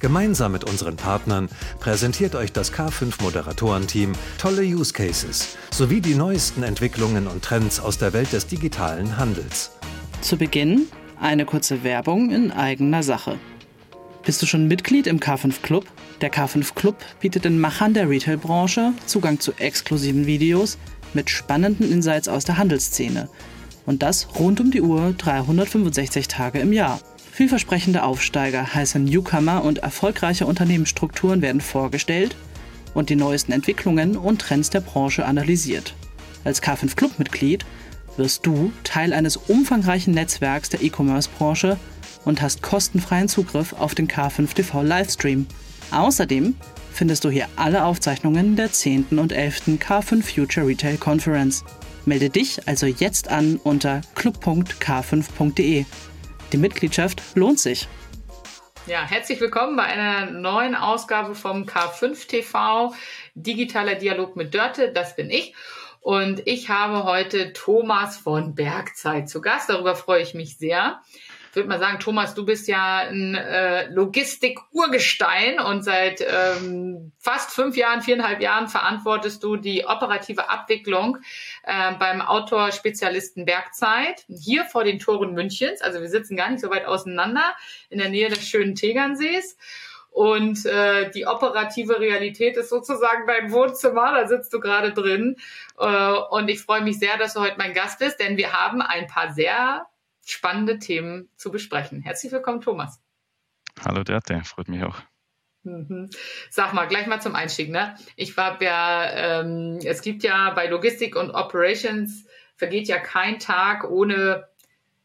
Gemeinsam mit unseren Partnern präsentiert euch das K5 Moderatorenteam tolle Use Cases sowie die neuesten Entwicklungen und Trends aus der Welt des digitalen Handels. Zu Beginn eine kurze Werbung in eigener Sache. Bist du schon Mitglied im K5 Club? Der K5 Club bietet den Machern der Retail-Branche Zugang zu exklusiven Videos mit spannenden Insights aus der Handelsszene. Und das rund um die Uhr 365 Tage im Jahr. Vielversprechende Aufsteiger, heiße Newcomer und erfolgreiche Unternehmensstrukturen werden vorgestellt und die neuesten Entwicklungen und Trends der Branche analysiert. Als K5 Club-Mitglied wirst du Teil eines umfangreichen Netzwerks der E-Commerce-Branche und hast kostenfreien Zugriff auf den K5 TV Livestream. Außerdem findest du hier alle Aufzeichnungen der 10. und 11. K5 Future Retail Conference. Melde dich also jetzt an unter club.k5.de. Die Mitgliedschaft lohnt sich. Ja, herzlich willkommen bei einer neuen Ausgabe vom K5 TV Digitaler Dialog mit Dörte. Das bin ich. Und ich habe heute Thomas von Bergzeit zu Gast. Darüber freue ich mich sehr würde mal sagen, Thomas, du bist ja ein äh, Logistik-Urgestein und seit ähm, fast fünf Jahren, viereinhalb Jahren verantwortest du die operative Abwicklung äh, beim Outdoor-Spezialisten Bergzeit hier vor den Toren Münchens. Also wir sitzen gar nicht so weit auseinander in der Nähe des schönen Tegernsees. Und äh, die operative Realität ist sozusagen dein Wohnzimmer, da sitzt du gerade drin. Äh, und ich freue mich sehr, dass du heute mein Gast bist, denn wir haben ein paar sehr spannende Themen zu besprechen. Herzlich willkommen, Thomas. Hallo Dörte, freut mich auch. Mhm. Sag mal, gleich mal zum Einstieg. Ne? Ich war ja, ähm, es gibt ja bei Logistik und Operations vergeht ja kein Tag ohne,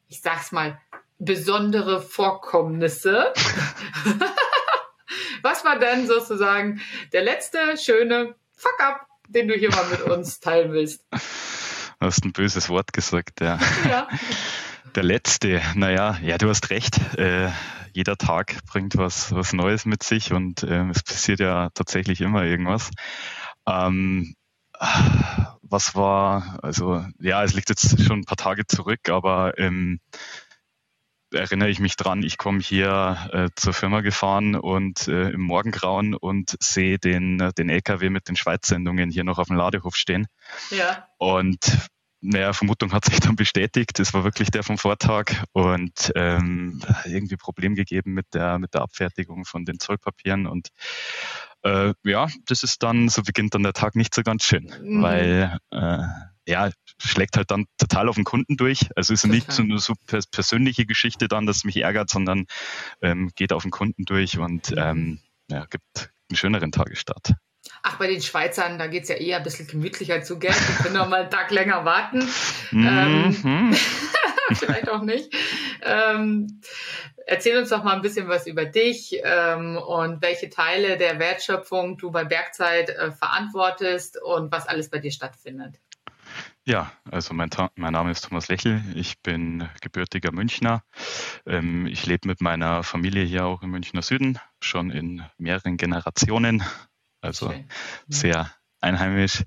ich sag's mal, besondere Vorkommnisse. Was war denn sozusagen der letzte schöne Fuck-up, den du hier mal mit uns teilen willst? Du hast ein böses Wort gesagt, ja. ja. Der letzte, naja, ja, du hast recht. Äh, jeder Tag bringt was, was Neues mit sich und äh, es passiert ja tatsächlich immer irgendwas. Ähm, was war, also ja, es liegt jetzt schon ein paar Tage zurück, aber ähm, erinnere ich mich dran, ich komme hier äh, zur Firma gefahren und äh, im Morgengrauen und sehe den, den LKW mit den Schweizsendungen hier noch auf dem Ladehof stehen. Ja. Und naja, Vermutung hat sich dann bestätigt. Es war wirklich der vom Vortag und ähm, irgendwie Problem gegeben mit der, mit der Abfertigung von den Zollpapieren und äh, ja, das ist dann, so beginnt dann der Tag nicht so ganz schön, mhm. weil äh, ja, schlägt halt dann total auf den Kunden durch. Also ist nicht so eine so persönliche Geschichte dann, dass mich ärgert, sondern ähm, geht auf den Kunden durch und mhm. ähm, ja, gibt einen schöneren Tagesstart. Ach, bei den Schweizern, da geht's ja eher ein bisschen gemütlicher zu, gell? Die können noch mal einen Tag länger warten. ähm, mhm. vielleicht auch nicht. Ähm, erzähl uns doch mal ein bisschen was über dich ähm, und welche Teile der Wertschöpfung du bei Bergzeit äh, verantwortest und was alles bei dir stattfindet. Ja, also mein, mein, Name ist Thomas Lächel. Ich bin gebürtiger Münchner. Ähm, ich lebe mit meiner Familie hier auch im Münchner Süden, schon in mehreren Generationen also okay. sehr einheimisch.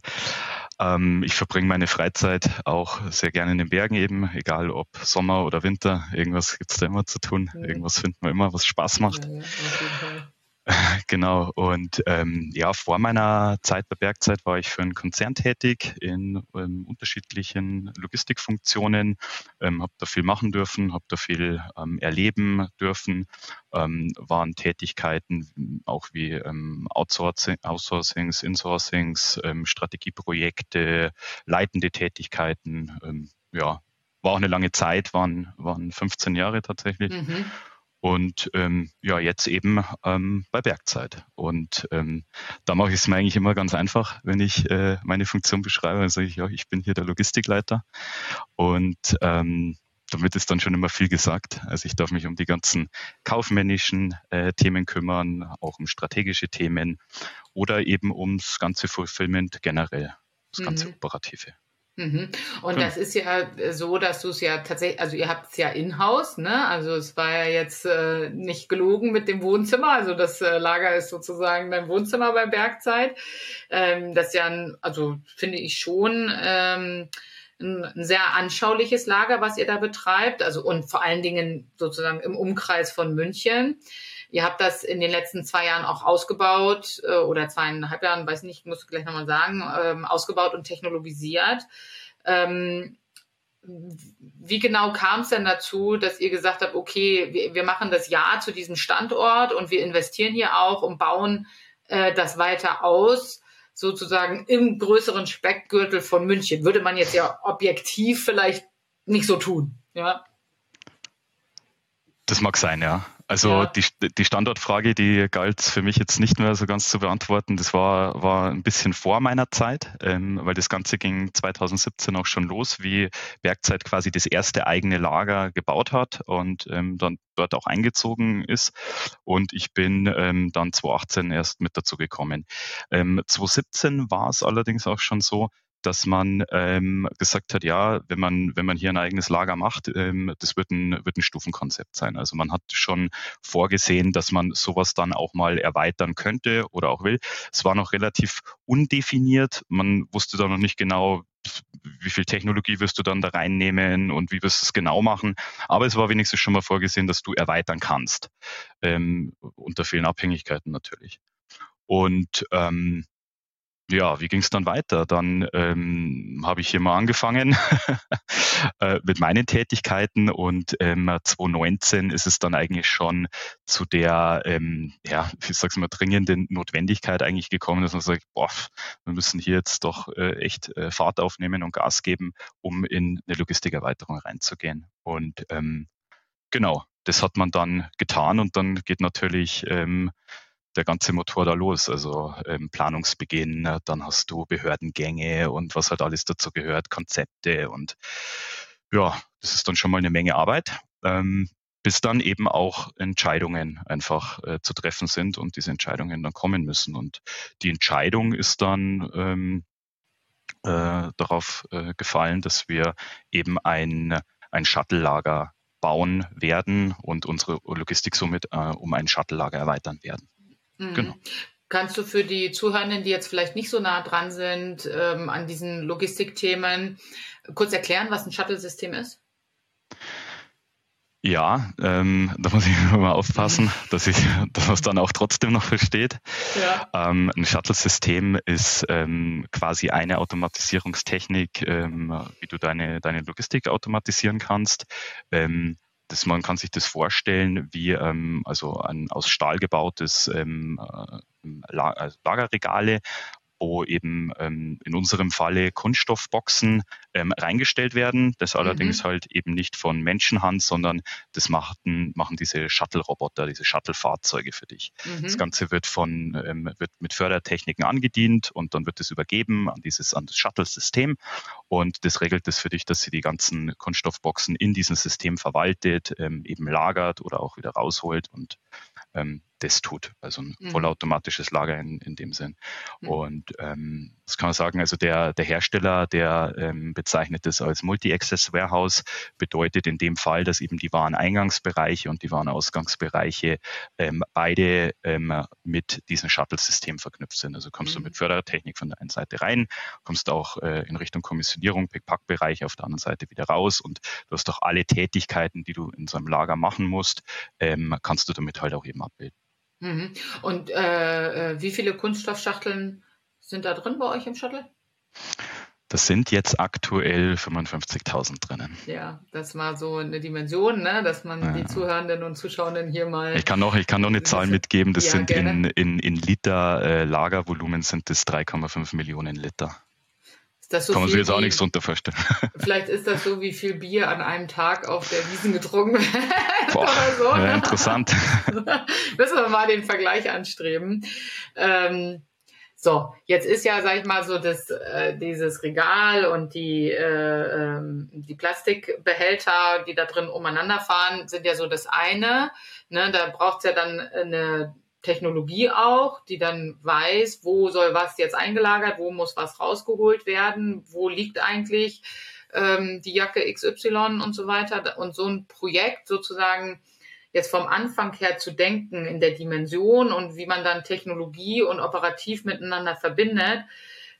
Ähm, ich verbringe meine Freizeit auch sehr gerne in den Bergen eben, egal ob Sommer oder Winter. Irgendwas gibt es da immer zu tun. Ja. Irgendwas findet man immer, was Spaß macht. Ja, ja, Genau. Und ähm, ja, vor meiner Zeit bei Bergzeit war ich für einen Konzern tätig in ähm, unterschiedlichen Logistikfunktionen, ähm, habe da viel machen dürfen, habe da viel ähm, erleben dürfen, ähm, waren Tätigkeiten auch wie ähm, Outsourcing, Outsourcings, Insourcings, Strategieprojekte, leitende Tätigkeiten. Ja, war auch eine lange Zeit, waren, waren 15 Jahre tatsächlich. Mhm. Und ähm, ja, jetzt eben ähm, bei Bergzeit. Und ähm, da mache ich es mir eigentlich immer ganz einfach, wenn ich äh, meine Funktion beschreibe. Dann sage ich, ja, ich bin hier der Logistikleiter. Und ähm, damit ist dann schon immer viel gesagt. Also ich darf mich um die ganzen kaufmännischen äh, Themen kümmern, auch um strategische Themen oder eben ums ganze Fulfillment generell, das ganze mhm. Operative. Mhm. Und das ist ja so, dass du es ja tatsächlich, also ihr habt es ja in-house, ne? Also es war ja jetzt äh, nicht gelogen mit dem Wohnzimmer. Also das äh, Lager ist sozusagen dein Wohnzimmer bei Bergzeit. Ähm, das ist ja, ein, also finde ich schon ähm, ein, ein sehr anschauliches Lager, was ihr da betreibt. Also und vor allen Dingen sozusagen im Umkreis von München. Ihr habt das in den letzten zwei Jahren auch ausgebaut äh, oder zweieinhalb Jahren, weiß nicht, muss gleich nochmal sagen, ähm, ausgebaut und technologisiert. Ähm, wie genau kam es denn dazu, dass ihr gesagt habt, okay, wir, wir, machen das Ja zu diesem Standort und wir investieren hier auch und bauen äh, das weiter aus, sozusagen im größeren Speckgürtel von München? Würde man jetzt ja objektiv vielleicht nicht so tun, ja? Das mag sein, ja. Also ja. die, die Standortfrage, die galt für mich jetzt nicht mehr so ganz zu beantworten. Das war, war ein bisschen vor meiner Zeit, ähm, weil das Ganze ging 2017 auch schon los, wie Bergzeit quasi das erste eigene Lager gebaut hat und ähm, dann dort auch eingezogen ist. Und ich bin ähm, dann 2018 erst mit dazu gekommen. Ähm, 2017 war es allerdings auch schon so, dass man ähm, gesagt hat, ja, wenn man, wenn man hier ein eigenes Lager macht, ähm, das wird ein, wird ein Stufenkonzept sein. Also man hat schon vorgesehen, dass man sowas dann auch mal erweitern könnte oder auch will. Es war noch relativ undefiniert. Man wusste da noch nicht genau, wie viel Technologie wirst du dann da reinnehmen und wie wirst du es genau machen. Aber es war wenigstens schon mal vorgesehen, dass du erweitern kannst. Ähm, unter vielen Abhängigkeiten natürlich. Und ähm, ja, wie ging es dann weiter? Dann ähm, habe ich hier mal angefangen äh, mit meinen Tätigkeiten und ähm, 2019 ist es dann eigentlich schon zu der, ähm, ja, wie sag's mal, dringenden Notwendigkeit eigentlich gekommen, dass man sagt, boah, wir müssen hier jetzt doch äh, echt äh, Fahrt aufnehmen und Gas geben, um in eine Logistikerweiterung reinzugehen. Und ähm, genau, das hat man dann getan und dann geht natürlich ähm, der ganze Motor da los. Also ähm, Planungsbeginn, äh, dann hast du Behördengänge und was halt alles dazu gehört, Konzepte und ja, das ist dann schon mal eine Menge Arbeit. Ähm, bis dann eben auch Entscheidungen einfach äh, zu treffen sind und diese Entscheidungen dann kommen müssen. Und die Entscheidung ist dann ähm, äh, darauf äh, gefallen, dass wir eben ein, ein Shuttle-Lager bauen werden und unsere Logistik somit äh, um ein Shuttle-Lager erweitern werden. Mhm. Genau. Kannst du für die Zuhörenden, die jetzt vielleicht nicht so nah dran sind ähm, an diesen Logistikthemen, kurz erklären, was ein Shuttle-System ist? Ja, ähm, da muss ich mal aufpassen, dass ich dass man es dann auch trotzdem noch versteht. Ja. Ähm, ein Shuttle-System ist ähm, quasi eine Automatisierungstechnik, ähm, wie du deine, deine Logistik automatisieren kannst. Ähm, das, man kann sich das vorstellen wie ähm, also ein aus Stahl gebautes ähm, äh, also Lagerregale wo eben ähm, in unserem Falle Kunststoffboxen ähm, reingestellt werden. Das mhm. allerdings halt eben nicht von Menschenhand, sondern das machten, machen diese Shuttle-Roboter, diese Shuttle-Fahrzeuge für dich. Mhm. Das Ganze wird von ähm, wird mit Fördertechniken angedient und dann wird es übergeben an dieses an das Shuttle-System und das regelt es für dich, dass sie die ganzen Kunststoffboxen in diesem System verwaltet, ähm, eben lagert oder auch wieder rausholt und ähm, das tut. Also ein mhm. vollautomatisches Lager in, in dem Sinn. Mhm. Und ähm, das kann man sagen, also der, der Hersteller, der ähm, bezeichnet das als Multi-Access Warehouse, bedeutet in dem Fall, dass eben die Wareneingangsbereiche und die Warenausgangsbereiche ähm, beide ähm, mit diesem Shuttle-System verknüpft sind. Also kommst mhm. du mit Fördertechnik von der einen Seite rein, kommst auch äh, in Richtung Kommissionierung, Pick-Pack-Bereich auf der anderen Seite wieder raus und du hast doch alle Tätigkeiten, die du in so einem Lager machen musst, ähm, kannst du damit halt auch eben abbilden. Mhm. Und äh, äh, wie viele Kunststoffschachteln sind da drin bei euch im Shuttle? Das sind jetzt aktuell 55.000 drinnen. Ja, das war so eine Dimension, ne? dass man ja. die Zuhörenden und Zuschauenden hier mal. Ich kann noch, ich kann noch eine Zahl mitgeben. Das ja, sind in, in, in Liter äh, Lagervolumen sind das 3,5 Millionen Liter. So Kann man sich jetzt auch nichts drunter vorstellen. Vielleicht ist das so, wie viel Bier an einem Tag auf der Wiesen getrunken wird oder so. Ja, interessant. Müssen wir mal den Vergleich anstreben. Ähm, So, jetzt ist ja, sag ich mal, so das, äh, dieses Regal und die, äh, ähm, die Plastikbehälter, die da drin umeinander fahren, sind ja so das eine. Ne? Da braucht's ja dann eine Technologie auch, die dann weiß, wo soll was jetzt eingelagert, wo muss was rausgeholt werden, wo liegt eigentlich ähm, die Jacke XY und so weiter. Und so ein Projekt sozusagen jetzt vom Anfang her zu denken in der Dimension und wie man dann Technologie und operativ miteinander verbindet,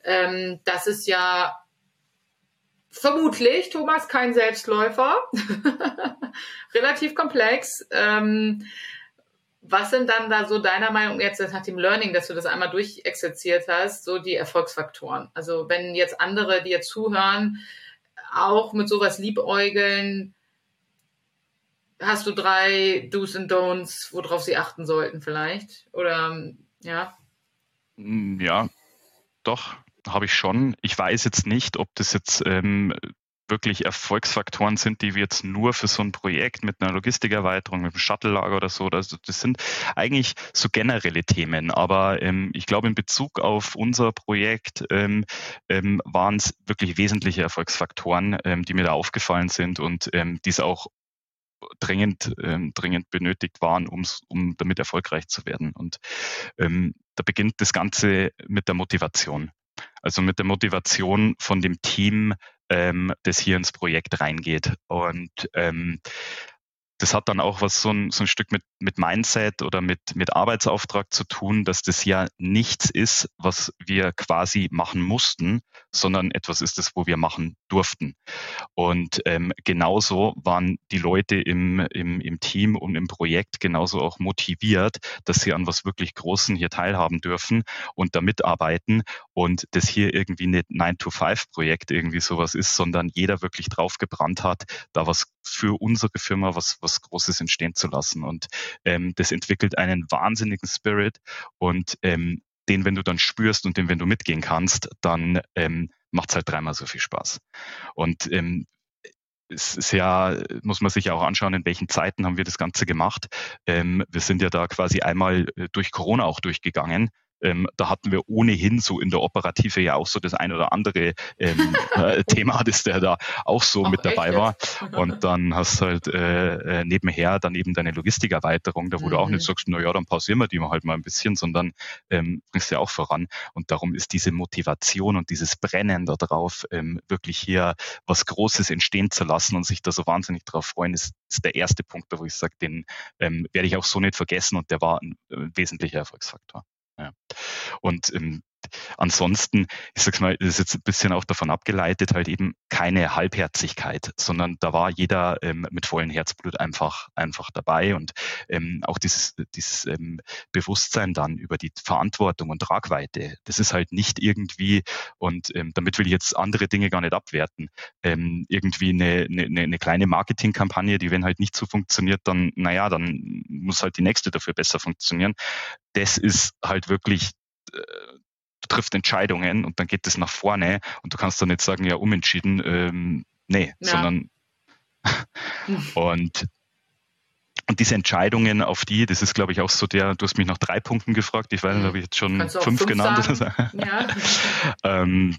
ähm, das ist ja vermutlich, Thomas, kein Selbstläufer, relativ komplex. Ähm, was sind dann da so deiner Meinung jetzt nach dem Learning, dass du das einmal durchexerziert hast, so die Erfolgsfaktoren? Also wenn jetzt andere dir zuhören, auch mit sowas liebäugeln, hast du drei Do's and Don'ts, worauf sie achten sollten vielleicht? Oder ja? Mm, ja, doch, habe ich schon. Ich weiß jetzt nicht, ob das jetzt ähm, wirklich Erfolgsfaktoren sind, die wir jetzt nur für so ein Projekt mit einer Logistikerweiterung, mit einem Shuttle-Lager oder so, also das sind eigentlich so generelle Themen. Aber ähm, ich glaube, in Bezug auf unser Projekt ähm, ähm, waren es wirklich wesentliche Erfolgsfaktoren, ähm, die mir da aufgefallen sind und ähm, die es auch dringend, ähm, dringend benötigt waren, um's, um damit erfolgreich zu werden. Und ähm, da beginnt das Ganze mit der Motivation. Also mit der Motivation von dem Team, ähm, das hier ins Projekt reingeht. Und ähm, das hat dann auch was so ein, so ein Stück mit, mit Mindset oder mit, mit Arbeitsauftrag zu tun, dass das ja nichts ist, was wir quasi machen mussten, sondern etwas ist es, wo wir machen durften. Und ähm, genauso waren die Leute im, im, im Team und im Projekt genauso auch motiviert, dass sie an was wirklich Großen hier teilhaben dürfen und da mitarbeiten und das hier irgendwie nicht 9-to-5-Projekt irgendwie sowas ist, sondern jeder wirklich drauf gebrannt hat, da was für unsere Firma was, was Großes entstehen zu lassen. Und ähm, das entwickelt einen wahnsinnigen Spirit und ähm, den, wenn du dann spürst und den, wenn du mitgehen kannst, dann ähm, macht es halt dreimal so viel Spaß. Und ähm, es ist ja, muss man sich ja auch anschauen, in welchen Zeiten haben wir das Ganze gemacht. Ähm, wir sind ja da quasi einmal äh, durch Corona auch durchgegangen. Ähm, da hatten wir ohnehin so in der Operative ja auch so das ein oder andere ähm, äh, Thema, das der da auch so Ach, mit dabei echt? war. Und dann hast halt äh, äh, nebenher dann eben deine Logistikerweiterung, da wo mhm. du auch nicht mhm. sagst, na ja, dann pausieren wir die mal halt mal ein bisschen, sondern ähm, bringst ja auch voran. Und darum ist diese Motivation und dieses Brennen darauf, ähm, wirklich hier was Großes entstehen zu lassen und sich da so wahnsinnig drauf freuen, ist, ist der erste Punkt, wo ich sage, den ähm, werde ich auch so nicht vergessen und der war ein, ein äh, wesentlicher Erfolgsfaktor. Ja. Und ansonsten, ich sag's mal, das ist jetzt ein bisschen auch davon abgeleitet, halt eben keine Halbherzigkeit, sondern da war jeder ähm, mit vollem Herzblut einfach, einfach dabei und ähm, auch dieses, dieses ähm, Bewusstsein dann über die Verantwortung und Tragweite, das ist halt nicht irgendwie, und ähm, damit will ich jetzt andere Dinge gar nicht abwerten, ähm, irgendwie eine, eine, eine kleine Marketingkampagne, die wenn halt nicht so funktioniert, dann, naja, dann muss halt die nächste dafür besser funktionieren. Das ist halt wirklich äh, trifft Entscheidungen und dann geht es nach vorne und du kannst dann nicht sagen, ja, umentschieden, ähm, nee, ja. sondern und und diese Entscheidungen, auf die, das ist, glaube ich, auch so der, du hast mich nach drei Punkten gefragt, ich weiß nicht, habe ich jetzt schon fünf, fünf, genannt. Ja. ähm,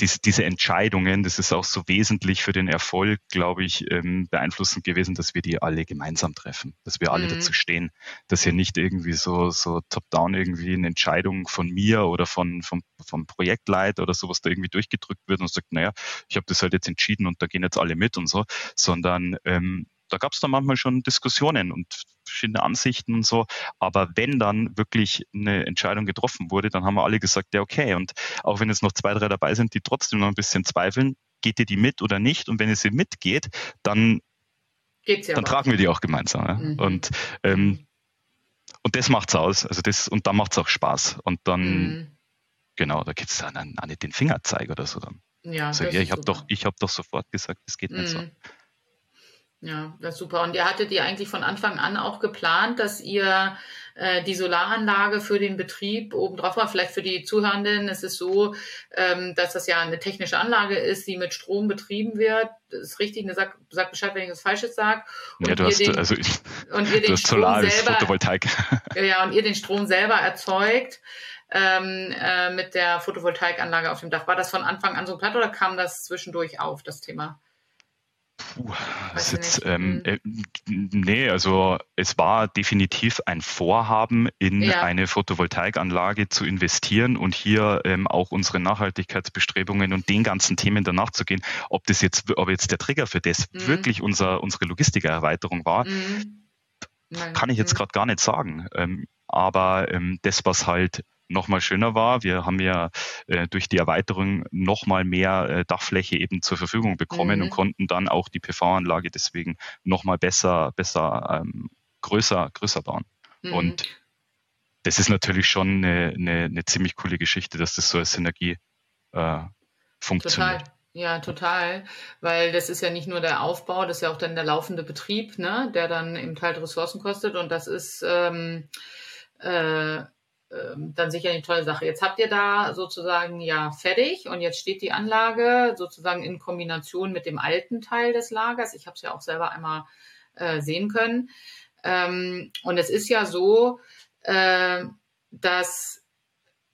diese, diese Entscheidungen, das ist auch so wesentlich für den Erfolg, glaube ich, ähm, beeinflussend gewesen, dass wir die alle gemeinsam treffen, dass wir alle mhm. dazu stehen, dass hier nicht irgendwie so, so top-down irgendwie eine Entscheidung von mir oder von, vom, vom Projektleit oder sowas da irgendwie durchgedrückt wird und sagt, naja, ich habe das halt jetzt entschieden und da gehen jetzt alle mit und so, sondern ähm, da gab es dann manchmal schon Diskussionen und verschiedene Ansichten und so. Aber wenn dann wirklich eine Entscheidung getroffen wurde, dann haben wir alle gesagt, ja, okay. Und auch wenn jetzt noch zwei, drei dabei sind, die trotzdem noch ein bisschen zweifeln, geht ihr die mit oder nicht? Und wenn ihr sie mitgeht, dann, ja dann tragen wir die auch gemeinsam. Ja? Mhm. Und, ähm, und das macht's aus. Also das, und dann macht's auch Spaß. Und dann, mhm. genau, da gibt's dann auch nicht den Fingerzeig oder so dann. Ja, also, ja ich habe doch, ich habe doch sofort gesagt, es geht nicht so. Ja, das ist super. Und ihr hattet ihr eigentlich von Anfang an auch geplant, dass ihr äh, die Solaranlage für den Betrieb obendrauf war. Vielleicht für die Zuhörenden ist es so, ähm, dass das ja eine technische Anlage ist, die mit Strom betrieben wird. Das ist richtig, ne, sag, sag Bescheid, wenn ich was Falsches sage. Ja, du hast, den, also ich, und ihr den Strom Solar selber, Photovoltaik. Ja, und ihr den Strom selber erzeugt. ähm, äh, mit der Photovoltaikanlage auf dem Dach. War das von Anfang an so platt oder kam das zwischendurch auf, das Thema? Puh, das jetzt, ähm, hm. äh, nee, also es war definitiv ein Vorhaben, in ja. eine Photovoltaikanlage zu investieren und hier ähm, auch unsere Nachhaltigkeitsbestrebungen und den ganzen Themen danach zu gehen. Ob das jetzt, ob jetzt der Trigger für das mhm. wirklich unser, unsere Logistikererweiterung war, mhm. kann ich jetzt mhm. gerade gar nicht sagen. Ähm, aber ähm, das, was halt nochmal schöner war. Wir haben ja äh, durch die Erweiterung nochmal mehr äh, Dachfläche eben zur Verfügung bekommen mhm. und konnten dann auch die PV-Anlage deswegen nochmal besser, besser, ähm, größer, größer bauen. Mhm. Und das ist natürlich schon eine, eine, eine, ziemlich coole Geschichte, dass das so als Synergie äh, funktioniert. Total. Ja, total, weil das ist ja nicht nur der Aufbau, das ist ja auch dann der laufende Betrieb, ne, der dann eben halt Ressourcen kostet und das ist ähm, äh, dann sicher eine tolle Sache. Jetzt habt ihr da sozusagen ja fertig und jetzt steht die Anlage sozusagen in Kombination mit dem alten Teil des Lagers. Ich habe es ja auch selber einmal äh, sehen können. Ähm, und es ist ja so, äh, dass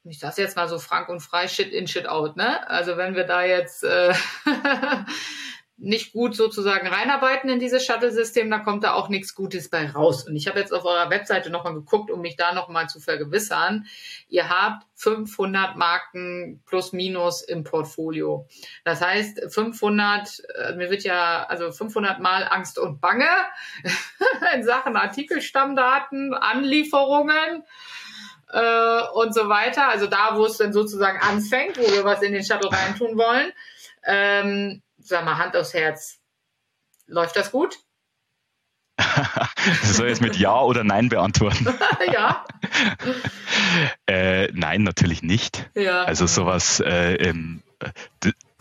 ich sage jetzt mal so frank und frei, shit in, shit out, ne? Also wenn wir da jetzt äh, nicht gut sozusagen reinarbeiten in dieses Shuttle-System, dann kommt da auch nichts Gutes bei raus. Und ich habe jetzt auf eurer Webseite nochmal geguckt, um mich da nochmal zu vergewissern. Ihr habt 500 Marken plus minus im Portfolio. Das heißt, 500, äh, mir wird ja, also 500 mal Angst und Bange in Sachen Artikelstammdaten, Anlieferungen äh, und so weiter. Also da, wo es dann sozusagen anfängt, wo wir was in den Shuttle reintun wollen. Ähm, sag mal, Hand aufs Herz. Läuft das gut? das soll jetzt mit Ja oder Nein beantworten. ja. äh, nein, natürlich nicht. Ja. Also sowas, äh, ähm,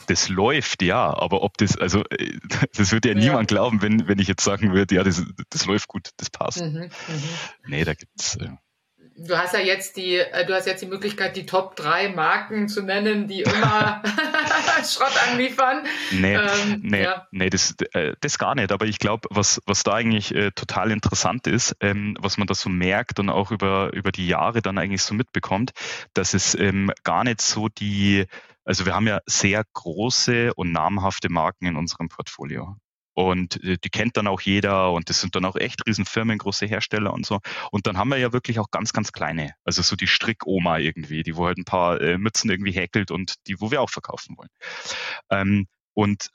das läuft, ja, aber ob das, also äh, das würde ja, ja, niemand glauben, wenn, wenn ich jetzt sagen würde, ja, das, das läuft gut, das passt. Mhm, mh. Nee, da gibt's. Äh, Du hast ja jetzt die, äh, du hast jetzt die Möglichkeit, die Top 3 Marken zu nennen, die immer Schrott anliefern. Nee, ähm, nee, ja. nee das, äh, das gar nicht. Aber ich glaube, was, was da eigentlich äh, total interessant ist, ähm, was man da so merkt und auch über, über die Jahre dann eigentlich so mitbekommt, dass es ähm, gar nicht so die, also wir haben ja sehr große und namhafte Marken in unserem Portfolio. Und äh, die kennt dann auch jeder und das sind dann auch echt Riesenfirmen, große Hersteller und so. Und dann haben wir ja wirklich auch ganz, ganz kleine, also so die Strickoma irgendwie, die wo halt ein paar äh, Mützen irgendwie häkelt und die, wo wir auch verkaufen wollen. Ähm, und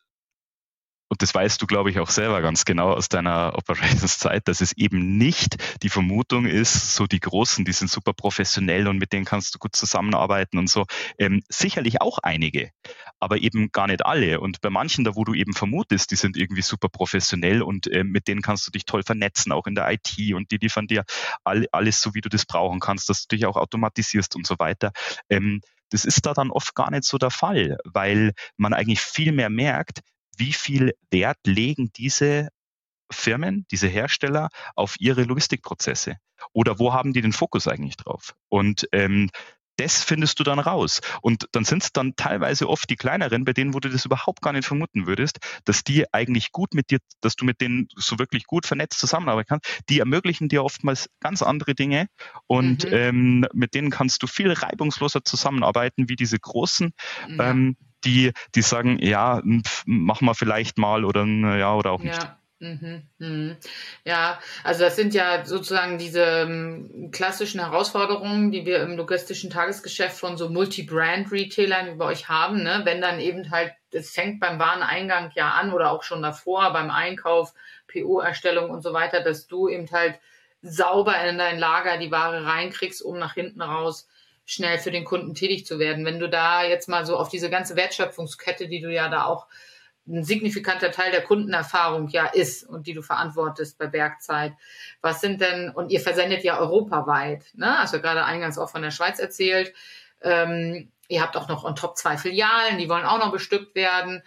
und das weißt du, glaube ich, auch selber ganz genau aus deiner Operations-Zeit, dass es eben nicht die Vermutung ist, so die Großen, die sind super professionell und mit denen kannst du gut zusammenarbeiten und so. Ähm, sicherlich auch einige, aber eben gar nicht alle. Und bei manchen, da wo du eben vermutest, die sind irgendwie super professionell und äh, mit denen kannst du dich toll vernetzen, auch in der IT und die liefern dir all, alles so, wie du das brauchen kannst, dass du dich auch automatisierst und so weiter. Ähm, das ist da dann oft gar nicht so der Fall, weil man eigentlich viel mehr merkt, wie viel Wert legen diese Firmen, diese Hersteller auf ihre Logistikprozesse? Oder wo haben die den Fokus eigentlich drauf? Und ähm, das findest du dann raus. Und dann sind es dann teilweise oft die kleineren, bei denen, wo du das überhaupt gar nicht vermuten würdest, dass die eigentlich gut mit dir, dass du mit denen so wirklich gut vernetzt zusammenarbeiten kannst. Die ermöglichen dir oftmals ganz andere Dinge und mhm. ähm, mit denen kannst du viel reibungsloser zusammenarbeiten wie diese großen. Ja. Ähm, die, die sagen, ja, machen wir vielleicht mal oder ja oder auch nicht. Ja. Mhm, mhm. Ja, also das sind ja sozusagen diese ähm, klassischen Herausforderungen, die wir im logistischen Tagesgeschäft von so Multi-Brand-Retailern über euch haben. Ne? Wenn dann eben halt, es fängt beim Wareneingang ja an oder auch schon davor, beim Einkauf, PO-Erstellung und so weiter, dass du eben halt sauber in dein Lager die Ware reinkriegst, um nach hinten raus schnell für den Kunden tätig zu werden. Wenn du da jetzt mal so auf diese ganze Wertschöpfungskette, die du ja da auch ein signifikanter Teil der Kundenerfahrung ja ist und die du verantwortest bei Bergzeit. Was sind denn, und ihr versendet ja europaweit, ne? Hast du gerade eingangs auch von der Schweiz erzählt. Ähm, ihr habt auch noch on top zwei Filialen, die wollen auch noch bestückt werden.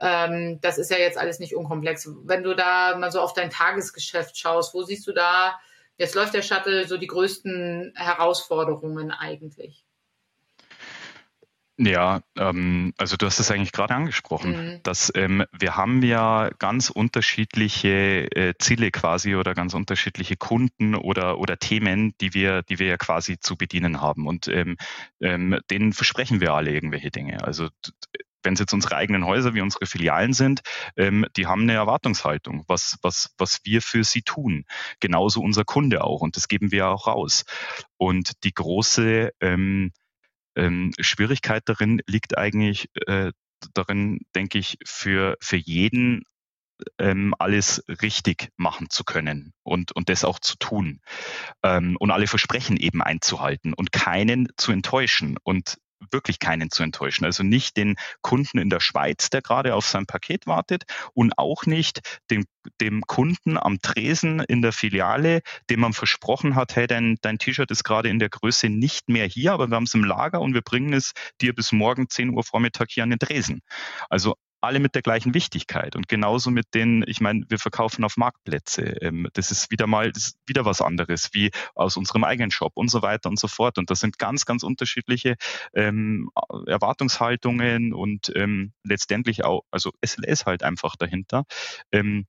Ähm, das ist ja jetzt alles nicht unkomplex. Wenn du da mal so auf dein Tagesgeschäft schaust, wo siehst du da Jetzt läuft der Shuttle so die größten Herausforderungen eigentlich. Ja, ähm, also du hast es eigentlich gerade angesprochen, mhm. dass ähm, wir haben ja ganz unterschiedliche äh, Ziele quasi oder ganz unterschiedliche Kunden oder oder Themen, die wir die wir ja quasi zu bedienen haben und ähm, ähm, denen versprechen wir alle irgendwelche Dinge. Also wenn es jetzt unsere eigenen Häuser wie unsere Filialen sind, ähm, die haben eine Erwartungshaltung, was, was, was wir für sie tun. Genauso unser Kunde auch. Und das geben wir auch raus. Und die große ähm, ähm, Schwierigkeit darin liegt eigentlich äh, darin, denke ich, für, für jeden ähm, alles richtig machen zu können und, und das auch zu tun ähm, und alle Versprechen eben einzuhalten und keinen zu enttäuschen. Und wirklich keinen zu enttäuschen. Also nicht den Kunden in der Schweiz, der gerade auf sein Paket wartet und auch nicht dem, dem Kunden am Tresen in der Filiale, dem man versprochen hat, hey, dein, dein T-Shirt ist gerade in der Größe nicht mehr hier, aber wir haben es im Lager und wir bringen es dir bis morgen 10 Uhr Vormittag hier an den Tresen. Also alle mit der gleichen Wichtigkeit. Und genauso mit den, ich meine, wir verkaufen auf Marktplätze. Ähm, das ist wieder mal, ist wieder was anderes, wie aus unserem eigenen Shop und so weiter und so fort. Und das sind ganz, ganz unterschiedliche ähm, Erwartungshaltungen und ähm, letztendlich auch, also SLS halt einfach dahinter. Ähm,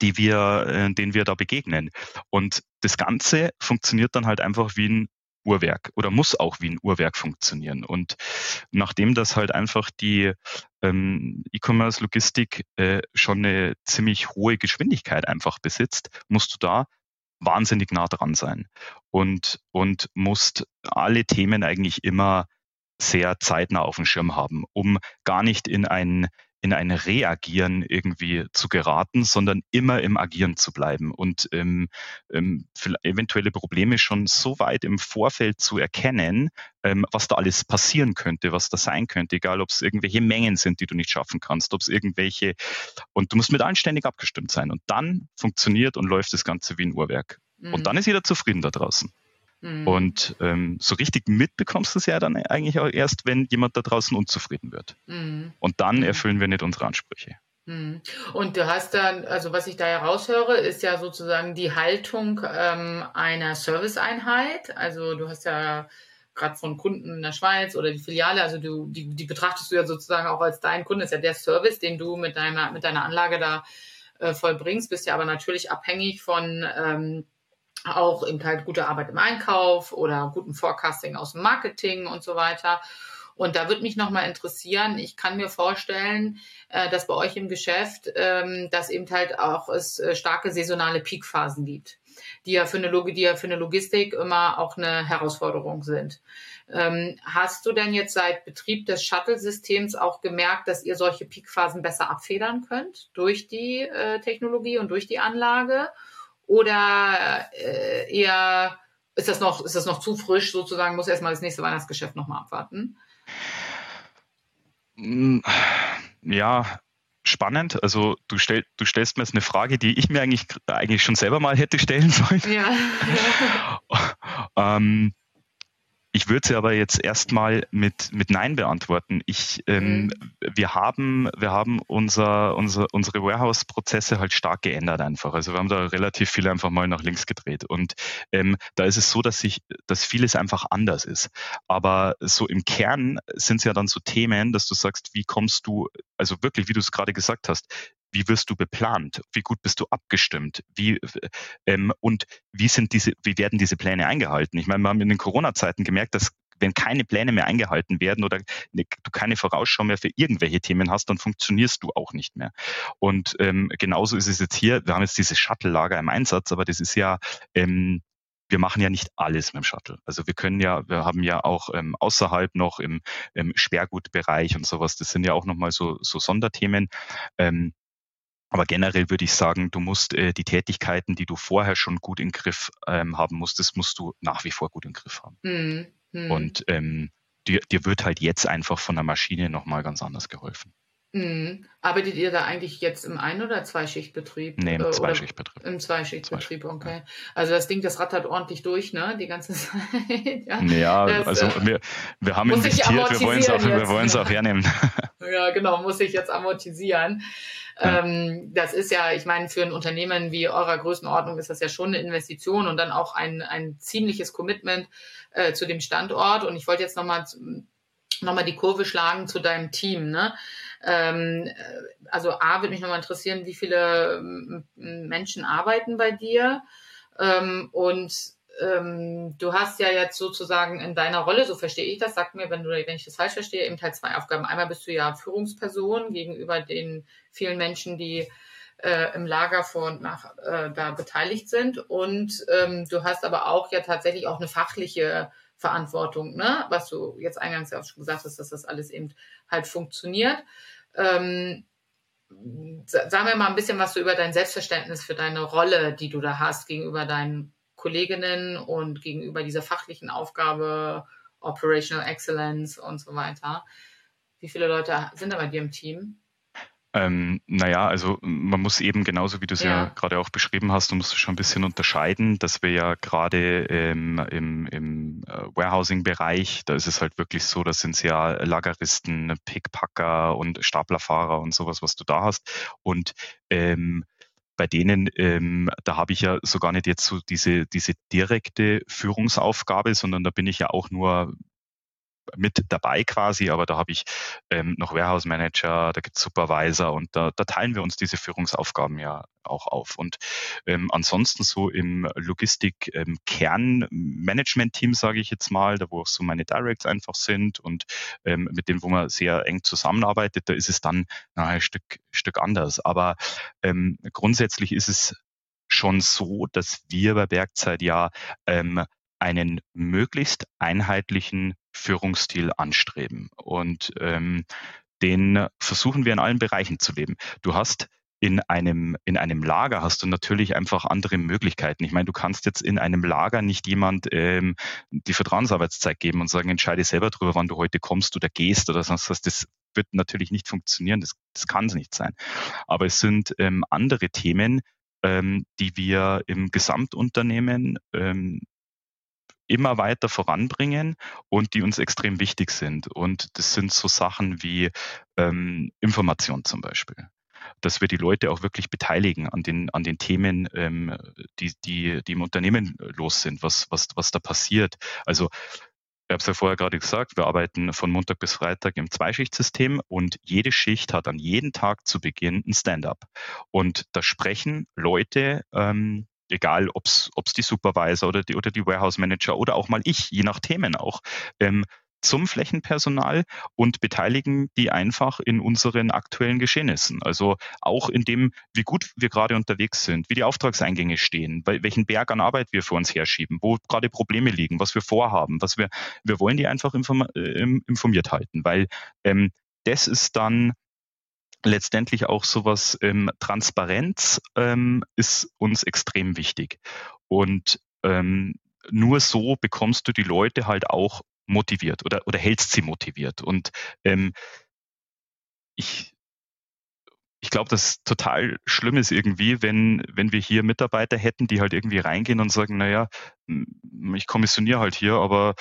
die wir, äh, denen wir da begegnen. Und das Ganze funktioniert dann halt einfach wie ein Uhrwerk oder muss auch wie ein Uhrwerk funktionieren. Und nachdem das halt einfach die ähm, E-Commerce-Logistik äh, schon eine ziemlich hohe Geschwindigkeit einfach besitzt, musst du da wahnsinnig nah dran sein und, und musst alle Themen eigentlich immer sehr zeitnah auf dem Schirm haben, um gar nicht in ein in ein Reagieren irgendwie zu geraten, sondern immer im Agieren zu bleiben und ähm, ähm, eventuelle Probleme schon so weit im Vorfeld zu erkennen, ähm, was da alles passieren könnte, was da sein könnte, egal ob es irgendwelche Mengen sind, die du nicht schaffen kannst, ob es irgendwelche und du musst mit allen ständig abgestimmt sein und dann funktioniert und läuft das Ganze wie ein Uhrwerk. Mhm. Und dann ist jeder zufrieden da draußen. Mhm. Und ähm, so richtig mitbekommst du es ja dann eigentlich auch erst, wenn jemand da draußen unzufrieden wird. Mhm. Und dann mhm. erfüllen wir nicht unsere Ansprüche. Mhm. Und du hast dann, also was ich da heraushöre, ist ja sozusagen die Haltung ähm, einer Serviceeinheit. Also du hast ja gerade von Kunden in der Schweiz oder die Filiale, also du, die, die betrachtest du ja sozusagen auch als dein Kunde, ist ja der Service, den du mit deiner, mit deiner Anlage da äh, vollbringst, bist ja aber natürlich abhängig von ähm, auch eben halt gute Arbeit im Einkauf oder guten Forecasting aus dem Marketing und so weiter. Und da würde mich nochmal interessieren, ich kann mir vorstellen, äh, dass bei euch im Geschäft, ähm, dass eben halt auch es äh, starke saisonale Peakphasen gibt, die ja für eine, die ja für eine Logistik immer auch eine Herausforderung sind. Ähm, hast du denn jetzt seit Betrieb des Shuttle-Systems auch gemerkt, dass ihr solche Peakphasen besser abfedern könnt durch die äh, Technologie und durch die Anlage? Oder äh, eher ist das noch, ist das noch zu frisch sozusagen, muss erstmal das nächste Weihnachtsgeschäft nochmal abwarten? Mm, ja, spannend. Also du, stell, du stellst mir jetzt eine Frage, die ich mir eigentlich, eigentlich schon selber mal hätte stellen sollen. Ja. ähm, ich würde sie aber jetzt erstmal mit, mit Nein beantworten. Ich, ähm, mhm. wir haben, wir haben unser, unser, unsere Warehouse-Prozesse halt stark geändert einfach. Also wir haben da relativ viel einfach mal nach links gedreht. Und ähm, da ist es so, dass sich, dass vieles einfach anders ist. Aber so im Kern sind es ja dann so Themen, dass du sagst, wie kommst du, also wirklich, wie du es gerade gesagt hast, wie wirst du beplant? Wie gut bist du abgestimmt? Wie, ähm, und wie sind diese, wie werden diese Pläne eingehalten? Ich meine, wir haben in den Corona-Zeiten gemerkt, dass wenn keine Pläne mehr eingehalten werden oder ne, du keine Vorausschau mehr für irgendwelche Themen hast, dann funktionierst du auch nicht mehr. Und ähm, genauso ist es jetzt hier. Wir haben jetzt diese Shuttle-Lager im Einsatz, aber das ist ja ähm, wir machen ja nicht alles mit dem Shuttle. Also wir können ja, wir haben ja auch ähm, außerhalb noch im, im Sperrgutbereich und sowas, das sind ja auch nochmal so, so Sonderthemen. Ähm, aber generell würde ich sagen, du musst äh, die Tätigkeiten, die du vorher schon gut im Griff ähm, haben musstest, musst du nach wie vor gut im Griff haben. Mhm. Mhm. Und ähm, dir, dir wird halt jetzt einfach von der Maschine nochmal ganz anders geholfen. Mhm. Arbeitet ihr da eigentlich jetzt im Ein- oder Zweischichtbetrieb? Nee, im äh, Zweischichtbetrieb. Im Zweischichtbetrieb, okay. Also das Ding, das rattert ordentlich durch, ne? Die ganze Zeit. ja, ja das, also äh, wir, wir haben investiert, wir wollen es auch, wir wollen es auch hernehmen. ja, genau, muss ich jetzt amortisieren. Ähm, das ist ja, ich meine, für ein Unternehmen wie eurer Größenordnung ist das ja schon eine Investition und dann auch ein, ein ziemliches Commitment äh, zu dem Standort. Und ich wollte jetzt nochmal nochmal die Kurve schlagen zu deinem Team. Ne? Ähm, äh, also A, würde mich nochmal interessieren, wie viele Menschen arbeiten bei dir? Ähm, und ähm, du hast ja jetzt sozusagen in deiner Rolle, so verstehe ich das, sag mir, wenn du, wenn ich das falsch verstehe, eben halt zwei Aufgaben. Einmal bist du ja Führungsperson gegenüber den vielen Menschen, die äh, im Lager vor und nach äh, da beteiligt sind. Und ähm, du hast aber auch ja tatsächlich auch eine fachliche Verantwortung, ne? Was du jetzt eingangs ja auch schon gesagt hast, dass das alles eben halt funktioniert. Ähm, Sag mir mal ein bisschen was so über dein Selbstverständnis für deine Rolle, die du da hast gegenüber deinen Kolleginnen und gegenüber dieser fachlichen Aufgabe, Operational Excellence und so weiter. Wie viele Leute sind da bei dir im Team? Ähm, naja, also man muss eben genauso wie du es ja. ja gerade auch beschrieben hast, du musst schon ein bisschen unterscheiden, dass wir ja gerade ähm, im, im äh, Warehousing-Bereich, da ist es halt wirklich so, das sind ja Lageristen, Pickpacker und Staplerfahrer und sowas, was du da hast. Und ähm, bei denen, ähm, da habe ich ja so gar nicht jetzt so diese, diese direkte Führungsaufgabe, sondern da bin ich ja auch nur mit dabei quasi, aber da habe ich ähm, noch Warehouse Manager, da gibt es Supervisor und da, da teilen wir uns diese Führungsaufgaben ja auch auf. Und ähm, ansonsten so im Logistik-Kern-Management-Team, ähm, sage ich jetzt mal, da wo auch so meine Directs einfach sind und ähm, mit denen, wo man sehr eng zusammenarbeitet, da ist es dann na, ein Stück, Stück anders. Aber ähm, grundsätzlich ist es schon so, dass wir bei Bergzeit ja ähm, einen möglichst einheitlichen Führungsstil anstreben. Und ähm, den versuchen wir in allen Bereichen zu leben. Du hast in einem, in einem Lager hast du natürlich einfach andere Möglichkeiten. Ich meine, du kannst jetzt in einem Lager nicht jemand ähm, die Vertrauensarbeitszeit geben und sagen, entscheide selber darüber, wann du heute kommst oder gehst oder sonst was. Das wird natürlich nicht funktionieren. Das, das kann es nicht sein. Aber es sind ähm, andere Themen, ähm, die wir im Gesamtunternehmen ähm, immer weiter voranbringen und die uns extrem wichtig sind. Und das sind so Sachen wie ähm, Information zum Beispiel dass wir die Leute auch wirklich beteiligen an den, an den Themen, ähm, die, die, die im Unternehmen los sind, was, was, was da passiert. Also ich habe es ja vorher gerade gesagt, wir arbeiten von Montag bis Freitag im Zweischichtsystem und jede Schicht hat an jedem Tag zu Beginn ein Stand-up. Und da sprechen Leute ähm, egal ob es die Supervisor oder die, oder die Warehouse Manager oder auch mal ich, je nach Themen auch, ähm, zum Flächenpersonal und beteiligen die einfach in unseren aktuellen Geschehnissen. Also auch in dem, wie gut wir gerade unterwegs sind, wie die Auftragseingänge stehen, welchen Berg an Arbeit wir vor uns herschieben, wo gerade Probleme liegen, was wir vorhaben, was wir, wir wollen die einfach äh, informiert halten, weil ähm, das ist dann letztendlich auch sowas, ähm, Transparenz ähm, ist uns extrem wichtig. Und ähm, nur so bekommst du die Leute halt auch motiviert oder, oder hältst sie motiviert. Und ähm, ich, ich glaube, das total schlimm ist irgendwie, wenn, wenn wir hier Mitarbeiter hätten, die halt irgendwie reingehen und sagen, naja, ich kommissioniere halt hier, aber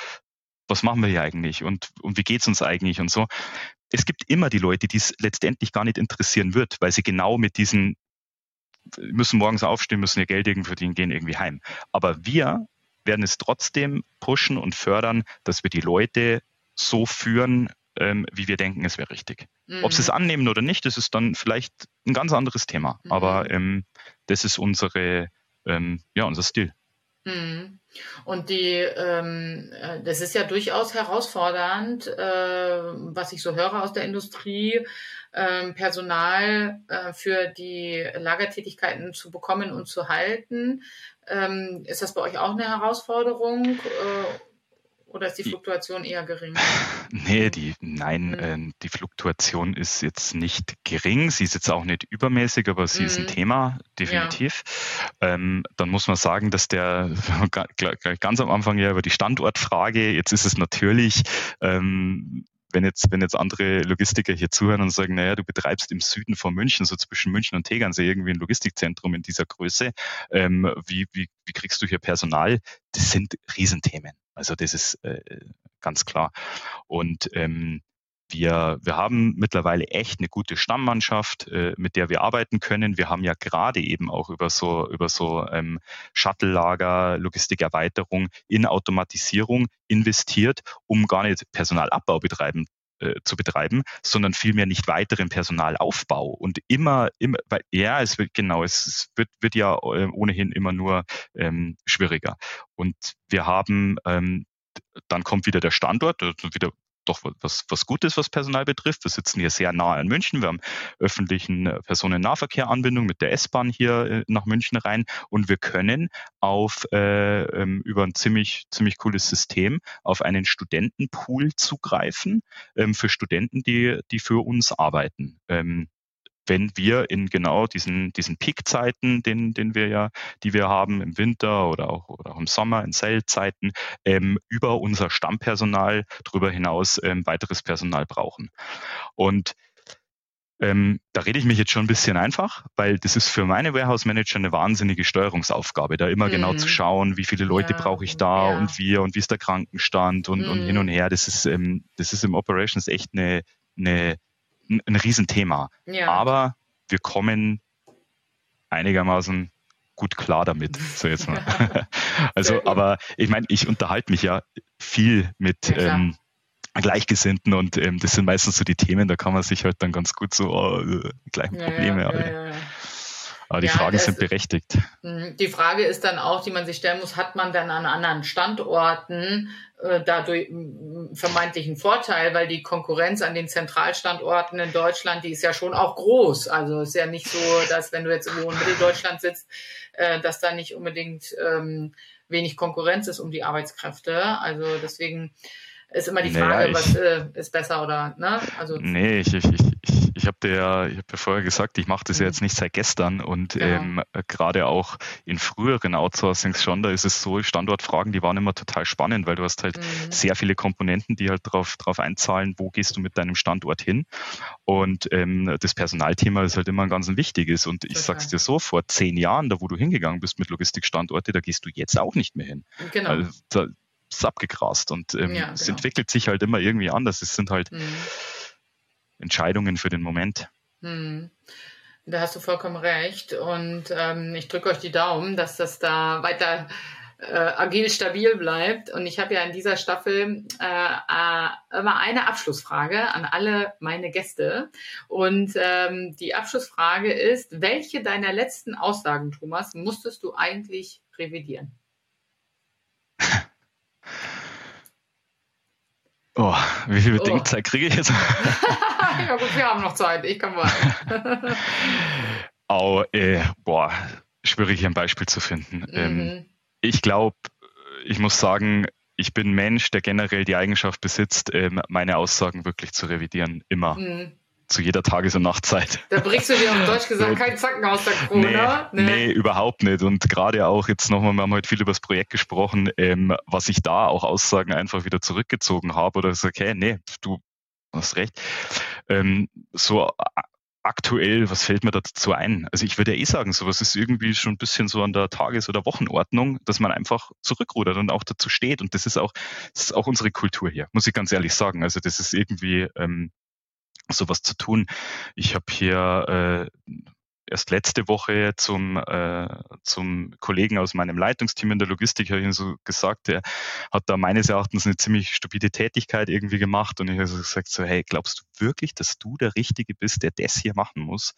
was machen wir hier eigentlich und, und wie geht's uns eigentlich und so es gibt immer die Leute, die es letztendlich gar nicht interessieren wird, weil sie genau mit diesen müssen morgens aufstehen, müssen ihr Geld irgendwie verdienen, gehen irgendwie heim. Aber wir werden es trotzdem pushen und fördern, dass wir die Leute so führen, ähm, wie wir denken, es wäre richtig. Mhm. Ob sie es annehmen oder nicht, das ist dann vielleicht ein ganz anderes Thema. Mhm. Aber ähm, das ist unsere, ähm, ja, unser Stil. Mhm. Und die, ähm, äh, das ist ja durchaus herausfordernd, äh, was ich so höre aus der Industrie, äh, Personal äh, für die Lagertätigkeiten zu bekommen und zu halten. Ähm, ist das bei euch auch eine Herausforderung? Äh, oder ist die Fluktuation eher gering? Nee, die, nein, mhm. äh, die Fluktuation ist jetzt nicht gering. Sie ist jetzt auch nicht übermäßig, aber sie mhm. ist ein mhm. Thema, definitiv. Ja. Ähm, dann muss man sagen, dass der ganz am Anfang ja über die Standortfrage, jetzt ist es natürlich ähm, wenn jetzt, wenn jetzt andere Logistiker hier zuhören und sagen, naja, du betreibst im Süden von München, so zwischen München und Tegernsee irgendwie ein Logistikzentrum in dieser Größe, ähm, wie, wie, wie kriegst du hier Personal? Das sind Riesenthemen. Also das ist äh, ganz klar. Und ähm, wir, wir haben mittlerweile echt eine gute Stammmannschaft, äh, mit der wir arbeiten können. Wir haben ja gerade eben auch über so, über so ähm, Shuttle-Lager, Logistikerweiterung in Automatisierung investiert, um gar nicht Personalabbau betreiben äh, zu betreiben, sondern vielmehr nicht weiteren Personalaufbau und immer, immer, weil ja, es wird genau, es, wird, wird ja äh, ohnehin immer nur ähm, schwieriger. Und wir haben ähm, dann kommt wieder der Standort, wieder doch was, was Gutes, was Personal betrifft. Wir sitzen hier sehr nah in München. Wir haben öffentlichen äh, Personennahverkehranbindung mit der S-Bahn hier äh, nach München rein und wir können auf äh, ähm, über ein ziemlich ziemlich cooles System auf einen Studentenpool zugreifen ähm, für Studenten, die die für uns arbeiten. Ähm, wenn wir in genau diesen, diesen Peakzeiten, den, den wir ja, die wir haben im Winter oder auch, oder auch im Sommer, in Sale-Zeiten, ähm, über unser Stammpersonal darüber hinaus ähm, weiteres Personal brauchen. Und ähm, da rede ich mich jetzt schon ein bisschen einfach, weil das ist für meine Warehouse Manager eine wahnsinnige Steuerungsaufgabe, da immer mhm. genau zu mhm. schauen, wie viele Leute ja, brauche ich da ja. und wir und wie ist der Krankenstand und, mhm. und hin und her. Das ist, ähm, das ist im Operations echt eine, eine ein, ein Riesenthema. Ja. Aber wir kommen einigermaßen gut klar damit. So jetzt mal. also, aber ich meine, ich unterhalte mich ja viel mit ja, ähm, Gleichgesinnten und ähm, das sind meistens so die Themen, da kann man sich halt dann ganz gut so oh, äh, gleichen Probleme. Ja, aber die ja, Fragen sind berechtigt. Mhm. Die Frage ist dann auch, die man sich stellen muss, hat man dann an anderen Standorten äh, dadurch vermeintlichen Vorteil, weil die Konkurrenz an den Zentralstandorten in Deutschland, die ist ja schon auch groß. Also ist ja nicht so, dass wenn du jetzt irgendwo in Mitteldeutschland sitzt, äh, dass da nicht unbedingt ähm, wenig Konkurrenz ist um die Arbeitskräfte. Also deswegen ist immer die Frage, naja, was äh, ist besser oder ne? Also nee, ich, ich, ich, ich habe dir, ich hab dir vorher gesagt, ich mache das ja mhm. jetzt nicht seit gestern und ja. ähm, gerade auch in früheren Outsourcings schon, da ist es so, Standortfragen, die waren immer total spannend, weil du hast halt mhm. sehr viele Komponenten, die halt drauf, drauf einzahlen, wo gehst du mit deinem Standort hin. Und ähm, das Personalthema ist halt immer ein ganz wichtiges. Und ich sag's dir so, vor zehn Jahren, da wo du hingegangen bist mit Logistikstandorte, da gehst du jetzt auch nicht mehr hin. Genau. Also, da, ist abgegrast und ähm, ja, genau. es entwickelt sich halt immer irgendwie anders. Es sind halt mhm. Entscheidungen für den Moment. Mhm. Da hast du vollkommen recht und ähm, ich drücke euch die Daumen, dass das da weiter äh, agil stabil bleibt. Und ich habe ja in dieser Staffel äh, äh, immer eine Abschlussfrage an alle meine Gäste. Und ähm, die Abschlussfrage ist, welche deiner letzten Aussagen, Thomas, musstest du eigentlich revidieren? Oh, wie viel Bedenkzeit oh. kriege ich jetzt? ja gut, wir haben noch Zeit. Ich kann warten. oh, äh, boah, schwierig hier ein Beispiel zu finden. Mhm. Ähm, ich glaube, ich muss sagen, ich bin ein Mensch, der generell die Eigenschaft besitzt, ähm, meine Aussagen wirklich zu revidieren. Immer. Mhm zu jeder Tages- und Nachtzeit. Da brichst du dir auf Deutsch gesagt keinen Zacken aus der Krone, nee, ne? nee. nee, überhaupt nicht. Und gerade auch jetzt nochmal, wir haben heute viel über das Projekt gesprochen, ähm, was ich da auch Aussagen einfach wieder zurückgezogen habe oder so, okay, nee, du hast recht. Ähm, so aktuell, was fällt mir dazu ein? Also ich würde ja eh sagen, sowas ist irgendwie schon ein bisschen so an der Tages- oder Wochenordnung, dass man einfach zurückrudert und auch dazu steht. Und das ist auch, das ist auch unsere Kultur hier, muss ich ganz ehrlich sagen. Also das ist irgendwie ähm, sowas zu tun. Ich habe hier äh, erst letzte Woche zum, äh, zum Kollegen aus meinem Leitungsteam in der Logistik habe ich so gesagt, der hat da meines Erachtens eine ziemlich stupide Tätigkeit irgendwie gemacht und ich habe so gesagt so, hey, glaubst du wirklich, dass du der Richtige bist, der das hier machen muss?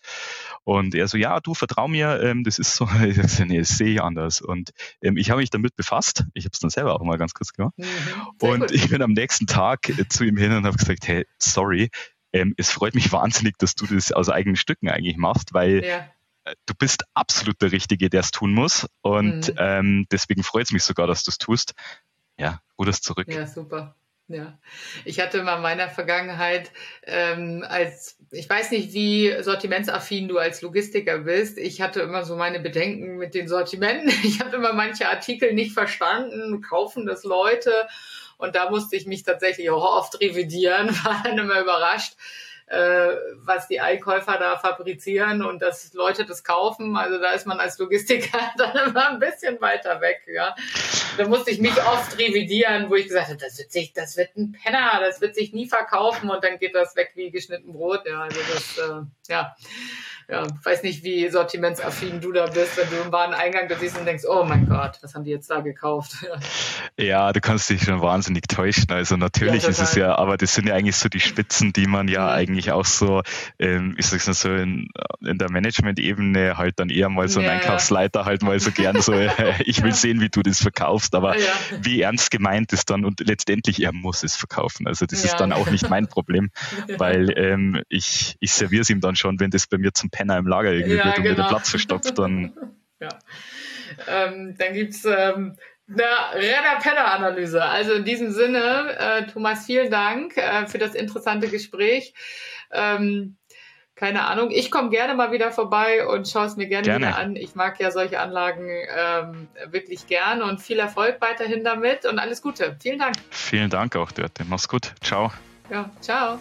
Und er so, ja, du vertrau mir, ähm, das ist so, ich so, nee, das sehe ich anders. Und ähm, ich habe mich damit befasst, ich habe es dann selber auch mal ganz kurz gemacht mhm, und gut. ich bin am nächsten Tag äh, zu ihm hin und habe gesagt, hey, sorry, ähm, es freut mich wahnsinnig, dass du das aus eigenen Stücken eigentlich machst, weil ja. Äh, du bist absolut der Richtige, der es tun muss. Und mhm. ähm, deswegen freut es mich sogar, dass du es tust. Ja, ruderst zurück. Ja, super. Ja, ich hatte mal in meiner Vergangenheit ähm, als, ich weiß nicht, wie sortimentsaffin du als Logistiker bist. Ich hatte immer so meine Bedenken mit den Sortimenten. Ich habe immer manche Artikel nicht verstanden, kaufen das Leute und da musste ich mich tatsächlich auch oft revidieren, war dann immer überrascht, äh, was die Einkäufer da fabrizieren und dass Leute das kaufen. Also da ist man als Logistiker dann immer ein bisschen weiter weg. Ja. Da musste ich mich oft revidieren, wo ich gesagt habe, das wird sich, das wird ein Penner, das wird sich nie verkaufen und dann geht das weg wie geschnitten Brot. Ja, also das, äh, ja ja, weiß nicht, wie sortimentsaffin du da bist, wenn du im Wareneingang da siehst und denkst, oh mein Gott, was haben die jetzt da gekauft? ja, du kannst dich schon wahnsinnig täuschen. Also natürlich ja, ist es ja, aber das sind ja eigentlich so die Spitzen, die man ja mhm. eigentlich auch so, ähm, ich sag's mal so, in, in der Management-Ebene halt dann eher mal so ein ja, Einkaufsleiter halt mal so gern so, ich will sehen, wie du das verkaufst, aber wie ernst gemeint ist dann und letztendlich er muss es verkaufen. Also das ist dann auch nicht mein Problem, weil ähm, ich, ich serviere es ihm dann schon, wenn das bei mir zum Penner im Lager irgendwie ja, wird und genau. wieder Platz verstopft, dann. ja. Ähm, dann gibt's ähm, eine Renner-Penner-Analyse. Also in diesem Sinne, äh, Thomas, vielen Dank äh, für das interessante Gespräch. Ähm, keine Ahnung. Ich komme gerne mal wieder vorbei und schaue es mir gerne, gerne, wieder an. Ich mag ja solche Anlagen ähm, wirklich gern und viel Erfolg weiterhin damit und alles Gute. Vielen Dank. Vielen Dank auch, Dörte. Mach's gut. Ciao. Ja, ciao.